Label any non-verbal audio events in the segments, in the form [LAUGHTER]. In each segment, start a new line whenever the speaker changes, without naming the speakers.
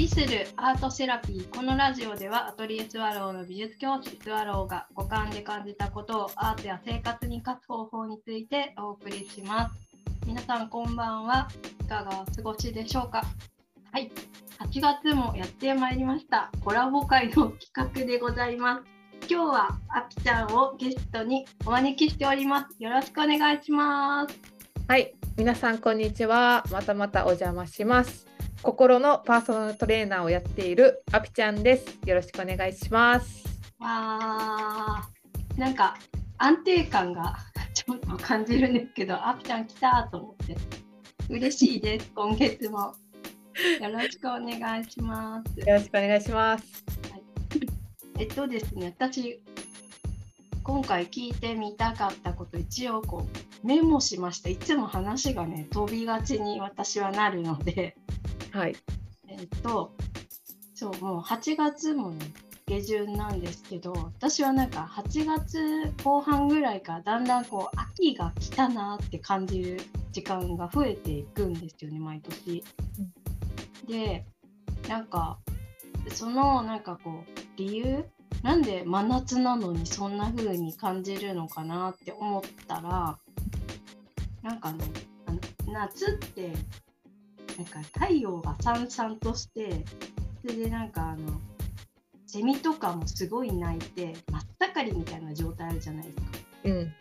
旅するアートセラピー。このラジオではアトリエスワローの美術教師スワローが五感で感じたことをアートや生活に活かす方法についてお送りします。皆さんこんばんは。いかがお過ごしでしょうか？はい。8月もやってまいりました。コラボ会の企画でございます。今日はあきちゃんをゲストにお招きしております。よろしくお願いします。
はい。皆さんこんにちは。またまたお邪魔します。心のパーソナルトレーナーをやっているあぴちゃんです。よろしくお願いします。
わー、なんか安定感がちょっと感じるんですけど、あぴちゃん来たと思って嬉しいです。今月もよろしくお願いします。
よろしくお願いします。はい、
えっとですね、私今回聞いてみたかったこと一応こうメモしました。いつも話がね飛びがちに私はなるので。
はい。
えっ、と、そう、もう8月もね、下旬なんですけど、私はなんか8月後半ぐらいからだんだんこう、秋が来たなって感じる時間が増えていくんですよね、毎年。うん、で、なんか、そのなんかこう、理由？なんで真夏なのにそんな風に感じるのかなって思ったらなんかね夏ってなんか太陽がさんさんとしてそれでなんかあのセミとかもすごい鳴いて真っ盛りみたいな状態あるじゃないですか。
うん、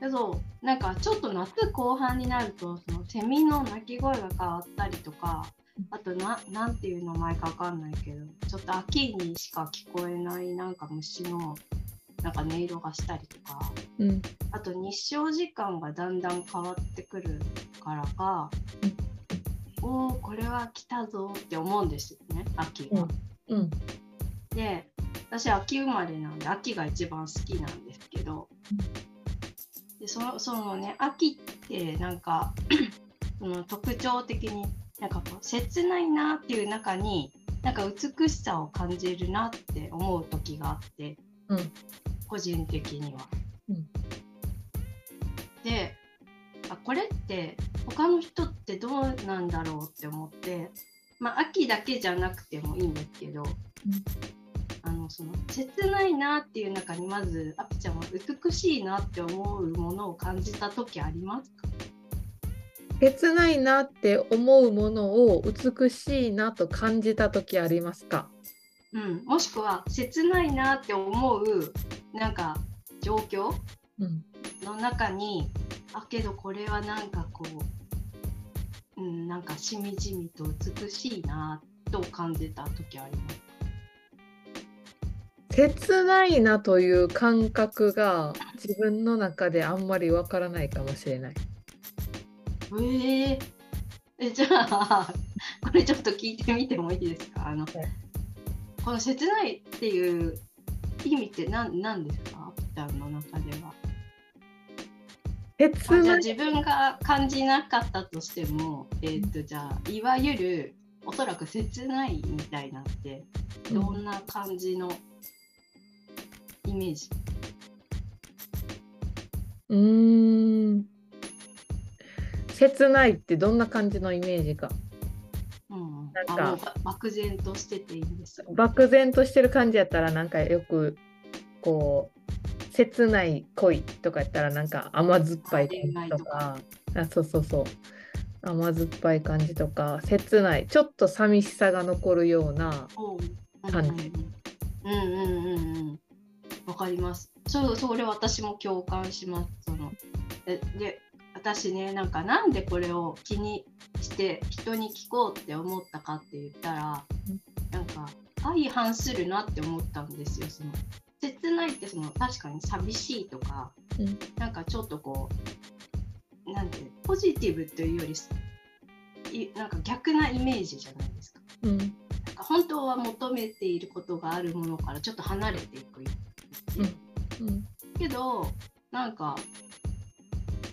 けどなんかちょっと夏後半になるとそのセミの鳴き声が変わったりとかあとななんていう名前か分かんないけどちょっと秋にしか聞こえないなんか虫のなんか音色がしたりとか、
うん、
あと日照時間がだんだん変わってくるからか、うんおおこれは来たぞって思うんですよね秋
が。うん、
で私秋生まれなんで秋が一番好きなんですけど、でそのそのね秋ってなんか [CLEARS THROAT] その特徴的になんかこう切ないなっていう中になんか美しさを感じるなって思う時があって、
うん、
個人的には。
うん、
であこれって他の人ってどうなんだろうって思ってまあ秋だけじゃなくてもいいんですけど、うん、あのその切ないなっていう中にまずあぴちゃんは美しいなって思うものを感じた時ありますか？
切ないなって思うものを美しいなと感じた時ありますか、
うん、もしくは切ないなって思うなんか状況？の中に、うん、あけどこれはなんかこううん、なんかしみじみと美しいなと感じた時あります
切ないなという感覚が自分の中であんまりわからないかもしれない。
えー、えじゃあ [LAUGHS] これちょっと聞いてみてもいいですか？あの、はい、この切ないっていう意味って何何ですか？ピタの中では。
切
じゃあ自分が感じなかったとしても、えー、とじゃあいわゆるおそらく切ないみたいなってどんな感じのイメージ？
うん。切ないってどんな感じのイメージか。
うん、なんか。漠然としてていいんです
漠然としてる感じやったらなんかよくこう切ない恋とかやったらなんか甘酸っぱい感じとか。あそうそうそう。甘酸っぱい感じとか。切ない。ちょっと寂しさが残るような感じ。
うんうんうんうん。わかります。そうそれ私も共感します。そのでで私ねなんかなんでこれを気にして人に聞こうって思ったかって言ったら、うん、なんか相反するなって思ったんですよその切ないってその確かに寂しいとか、うん、なんかちょっとこうなんてポジティブというよりなんか逆なイメージじゃないですか。
うん、
なんか本当は求めていることがあるものからちょっと離れていく、
う。ん。うん、
けどなんか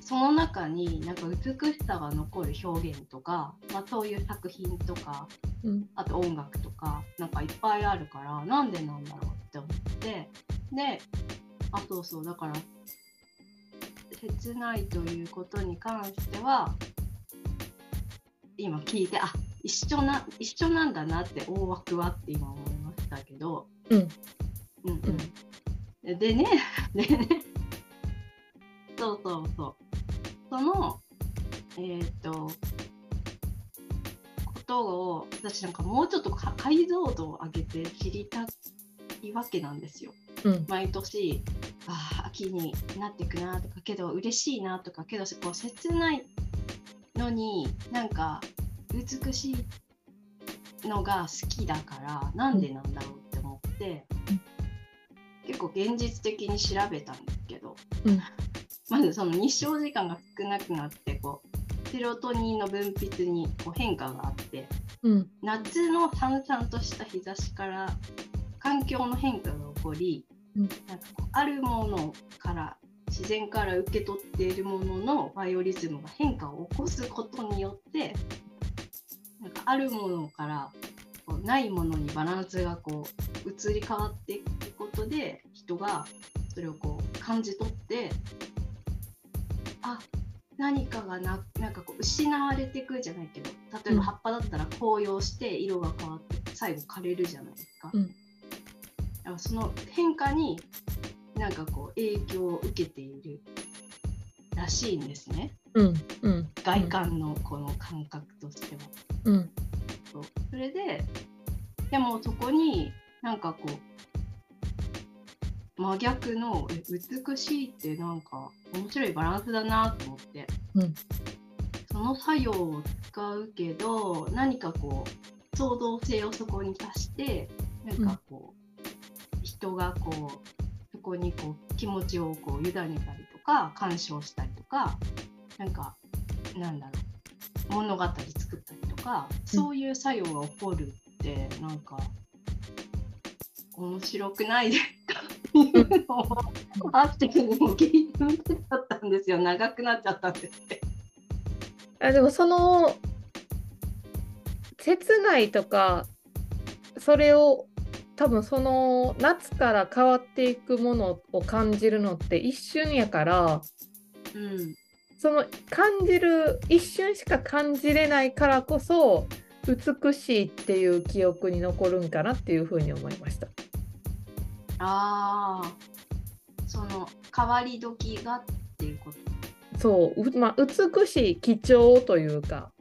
その中になんか美しさが残る表現とか、まあ、そういう作品とか、
うん、
あと音楽とかなんかいっぱいあるからなんでなんだろうって思ってであそうそうだから切ないということに関しては今聞いてあ一緒な一緒なんだなって大枠はって今思いましたけど、
うん。
うんうん、でね [LAUGHS] でね。そうそうそう。そのえっ、とことを私なんかもうちょっとか解像度を上げて知りたいわけなんですよ。
うん。
毎年ああ秋になっていくなとかけど嬉しいなとかけどこう切ないのになんか美しいのが好きだからなんでなんだろうって思って、
うん
結構現実的に調べたんですけど、
うん。
まずその日照時間が少なくなってこうセロトニンの分泌にこう変化があって
うん。
夏のさんさんとした日差しから環境の変化が起こり、
うん。
なんかこうあるものから自然から受け取っているもののバイオリズムが変化を起こすことによってなんかあるものからこうないものにバランスがこう移り変わっていくことで人がそれをこう感じ取ってあ何かがななんかこう失われていくじゃないけど例え
うん。
ば葉っぱだったら紅葉して色が変わって最後枯れるじゃないですか。
うん
その変化になんかこう影響を受けているらしいんですね。
うんうん。
外観のこの感覚としては。
うん。
そう。それででもそこになんかこう真逆のえ美しいってなんか面白いバランスだなと思って、
うん。
その作用を使うけど何かこう創造性をそこに足してなんかこう、人がこうそこにこう気持ちをこう委ねたりとか鑑賞したりとかなんかなんだろう物語作ったりとか、そういう作用が起こるってなんか面白くないですか？っていうのをあってにも聞いてみたかったんですよ長くなっちゃったんですって。
あでもその切ないとかそれを多分その夏から変わっていくものを感じるのって一瞬やから
うん
その感じる一瞬しか感じれないからこそ美しいっていう記憶に残るんかなっていうふうに思いました。
ああその変わり時がっていうこと？
そう、うまあ、美しい貴重というか、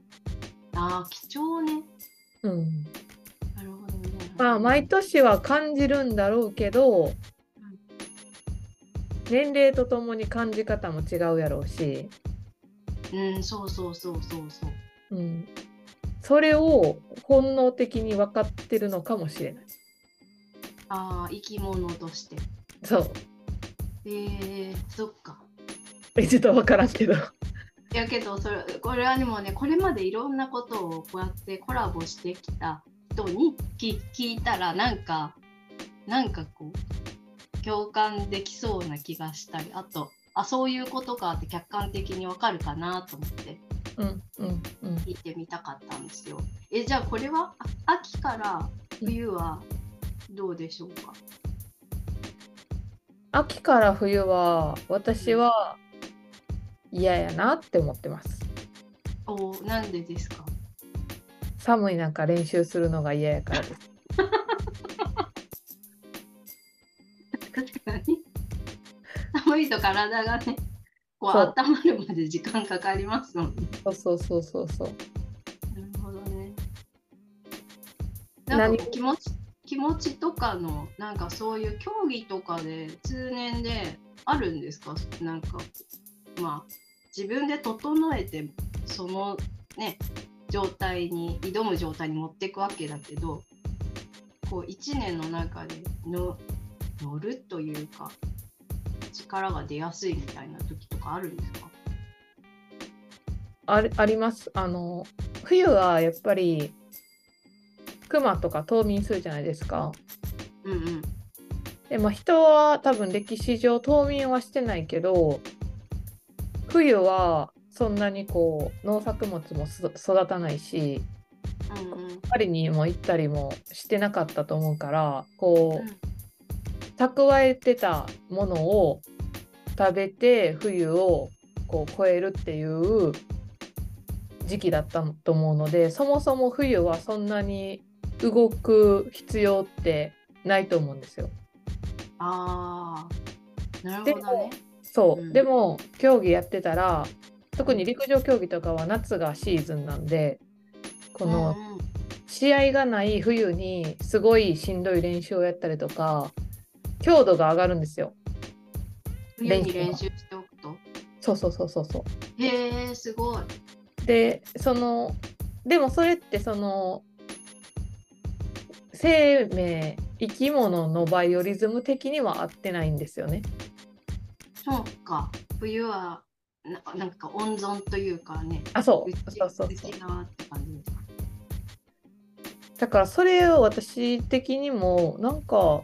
ああ貴重ね。
うん、まあ毎年は感じるんだろうけど年齢とともに感じ方も違うやろうし、
うんそうそうそうそうそう。
うん、それを本能的に分かってるのかもしれない。
ああ生き物として。
そう。
えー、そっか。
えちょっと分からんけど。
いやけどそれこれはでもねこれまでいろんなことをこうやってコラボしてきた人に聞聞いたらなんかなんかこう共感できそうな気がしたりあとあそういうことかって客観的にわかるかなと思って。
うんうんうん、
聞いてみたかったんですよ。えじゃあこれはあ秋から冬はどうでしょうか、
秋から冬は私は嫌やなって思ってます。
おなんでですか？
寒い中練習するのが嫌やからです。[LAUGHS]
確かに寒いと体がねこう温まるまで時間かかりますもんね。
そうそうそうそうそう。
なるほどね。なんか気持ち気持ちとかのなんかそういう競技とかで通年であるんですか？なんかまあ自分で整えてそのね状態に挑む状態に持っていくわけだけどこう1年の中での乗るというか力が出やすいみたいな時とかあるんですか？
ありあります。あの冬はやっぱり熊とか冬眠するじゃないですか。
うんうん
でも人は多分歴史上冬眠はしてないけど冬はそんなにこう農作物もす育たないし
うんうん。
パリにも行ったりもしてなかったと思うからこ
うん。
う蓄えてたものを食べて冬をこう越えるっていう時期だったと思うのでそもそも冬はそんなに動く必要ってないと思うんですよ。
ああ、なるほどね。
そう、
うん。
でも競技やってたら特に陸上競技とかは夏がシーズンなんでこの試合がない冬にすごいしんどい練習をやったりとか強度が上がるんですよ。
冬に練習しておくと？
そうそうそうそうそう。
へえ、すごい。
でそのでもそれってその生命生き物のバイオリズム的には合ってないんですよね。
そうか。冬はななんか温存というかね。
あそう
内
そうそうそう。だからそれを私的にもなんか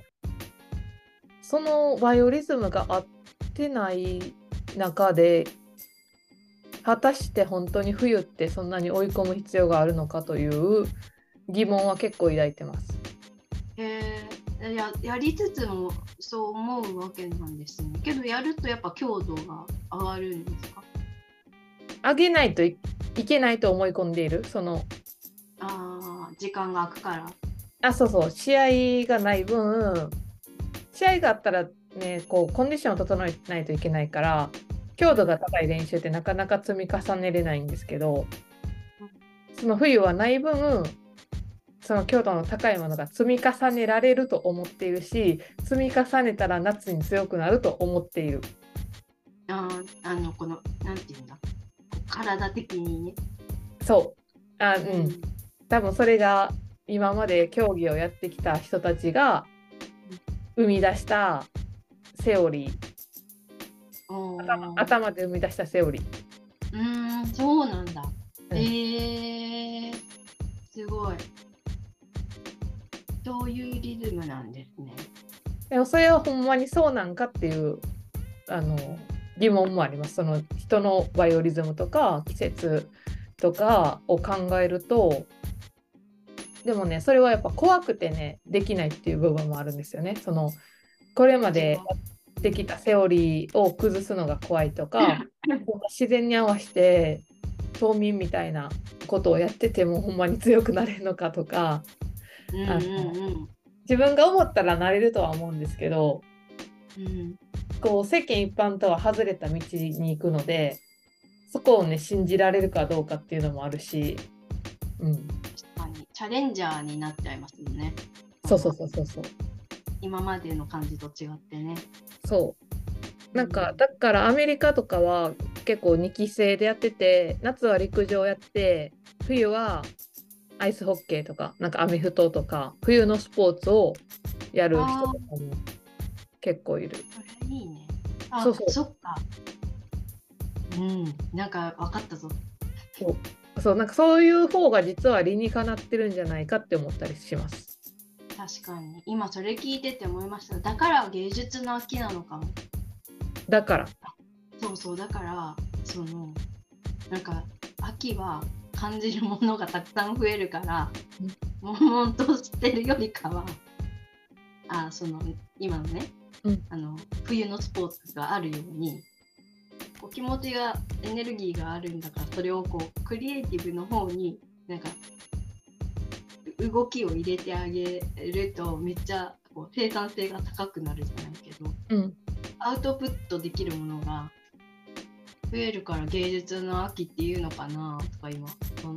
そのバイオリズムが合ってない中で果たして本当に冬ってそんなに追い込む必要があるのかという疑問は結構抱いてます。
へえややりつつもそう思うわけなんですね。けどやるとやっぱ強度が上がるんですか？
上げないといいけないと思い込んでいる？その
ああ、時間が空くから。
あそうそう試合がない分試合があったらねこうコンディションを整えないといけないから強度が高い練習ってなかなか積み重ねれないんですけどその冬はない分その強度の高いものが積み重ねられると思っているし積み重ねたら夏に強くなると思っている
あーあの、この、なんていうんだ？体的にね。
そうあうん多分それが今まで競技をやってきた人たちが生み出したセオリー頭頭で生み出したセオリー。
うーん、そうなんだ。
うん
えー、すごい。そういうリズムなんですね？
でもそれはほんまにそうなんかっていうあの疑問もあります。その人のバイオリズムとか季節とかを考えるとでもねそれはやっぱ怖くてねできないっていう部分もあるんですよね。そのこれまでやってきたセオリーを崩すのが怖いとか自然に合わせて冬眠みたいなことをやっててもほんまに強くなれるのかとか。自分が思ったらなれるとは思うんですけど
うん、
こう世間一般とは外れた道に行くのでそこをね信じられるかどうかっていうのもあるし、うん、
確かに。チャレンジャーになっちゃいますもんね。
そうそうそうそうそう
今までの感じと違ってね。
そうなんかだからアメリカとかは結構2期生でやってて夏は陸上やって冬はアイスホッケーとかなんかアメフトとか冬のスポーツをやる人とかも結構いる。
それいいね。あ、
そうそう
そっか。うん、なんか分かったぞ。
そうなんかそういう方が実は理にかなってるんじゃないかって思ったりします。
確かに。今それ聞いてて思いました。だから芸術の秋なのかも。
だから
そうそう、だから、その、なんか、秋は感じるものがたくさん増えるから、悶々としてるよりかは、あ、その、今のね、
うん。
あの、冬のスポーツがあるように、こう気持ちが、エネルギーがあるんだから、それをこう、クリエイティブの方に、なんか、う動きを入れてあげると、めっちゃこう生産性が高くなるじゃないけど、
うん。
アウトプットできるものが増えるから芸術の秋っていうのかなとか今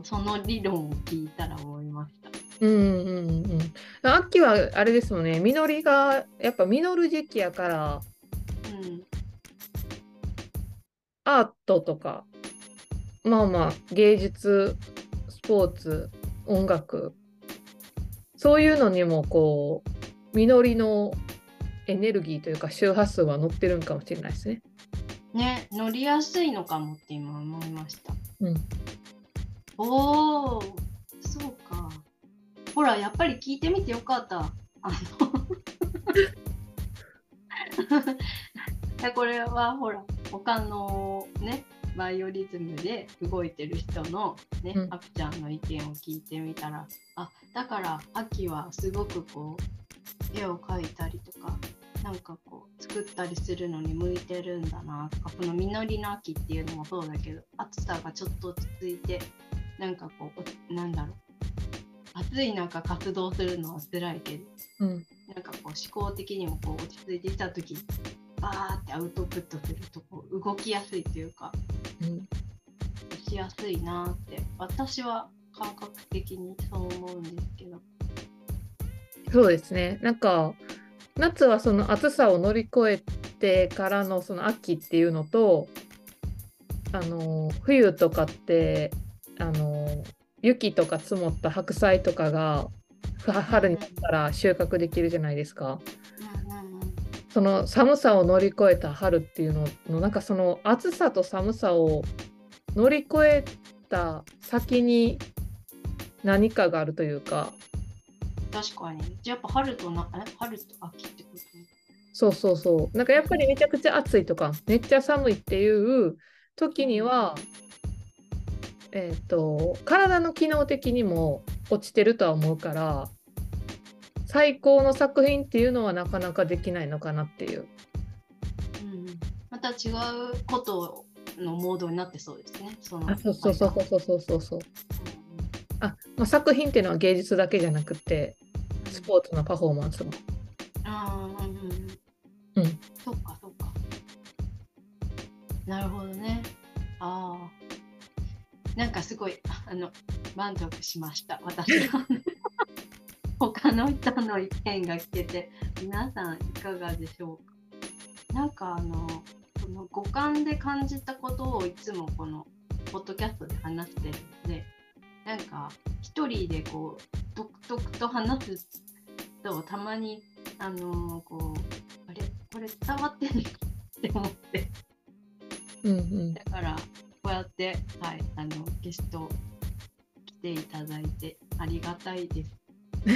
その理論を聞いたら思いました。
うんうんうんうん。秋はあれですもんね実りがやっぱ実る時期やから
うん、
アートとかまあまあ芸術スポーツ音楽そういうのにもこう実りのエネルギーというか周波数は乗ってるんかもしれないですね。
ね乗りやすいのかもって今思いました。
うん、
おおそうか。ほらやっぱり聞いてみてよかった。あの [LAUGHS] これはほら他のねバイオリズムで動いてる人のね、
うん
あくちゃんの意見を聞いてみたらあだから秋はすごくこう絵を描いたりとかなんかこう作ったりするのに向いてるんだなとかこの実りの秋っていうのもそうだけど暑さがちょっと落ち着いてなんかこうなんだろう。暑い中活動するのは辛いけど、
うん、
なんかこう思考的にもこう落ち着いてきた時バーってアウトプットするとこう動きやすいというか、
うん、
しやすいなって私は感覚的にそう思うんですけど。
そうですね。なんか夏はその暑さを乗り越えてからのその秋っていうのとあの冬とかってあの雪とか積もった白菜とかが春になったら収穫できるじゃないですか。その寒さを乗り越えた春っていうののなんかその暑さと寒さを乗り越えた先に何かがあるというか
確かにやっぱ春となえ？春と秋ってこと？
そうそうそうなんかやっぱりめちゃくちゃ暑いとかめっちゃ寒いっていう時にはえっ、ー、と体の機能的にも落ちてるとは思うから最高の作品っていうのはなかなかできないのかなっていう。
うん、また違うことのモードになってそうですね。そ
あそうそうそうそうそうそうそう。あ、まあ、作品っていうのは芸術だけじゃなくてスポーツのパフォーマンスも。
ああ、うん、
うん。
そっかそっか。なるほどね。ああ。なんかすごいあの満足しました私は [LAUGHS] 他の人の意見が聞けて皆さんいかがでしょうか？なんかあのこの五感で感じたことをいつもこのポッドキャストで話してるのでなんか一人でこう独特と話すとたまにあのこうあれ？これ伝わってんの？かって思って、
うんうん、
だからこうやって、はい、あのゲスト来ていただいてありがたいです。[LAUGHS]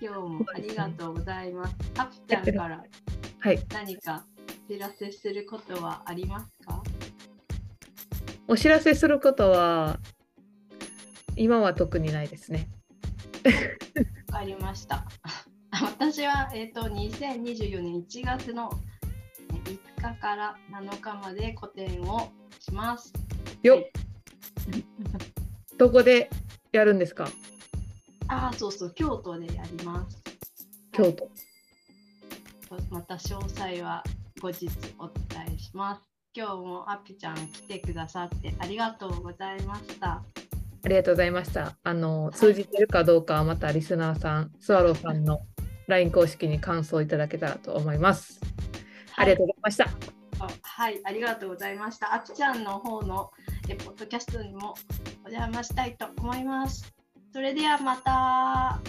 今日もありがとうございます。あぴちゃんから何かお知らせすることはありますか？
お知らせすることは今は特にないですね。
わかりました。私は、えーと、と2024年1月の5日から7日まで個展をします。
よっ、はい、[LAUGHS] どこでやるんですか？
ああ、そうそう、京都でやります。
京都。
また詳細は後日お伝えします。今日もアピちゃん来てくださってありがとうございました。
ありがとうございました。あの通じてるかどうかはまたリスナーさん、スワローさんの LINE 公式に感想いただけたらと思います。ありがとうございました。
はい、ありがとうございました。あきちゃんの方のえポッドキャストにもお邪魔したいと思います。それではまた。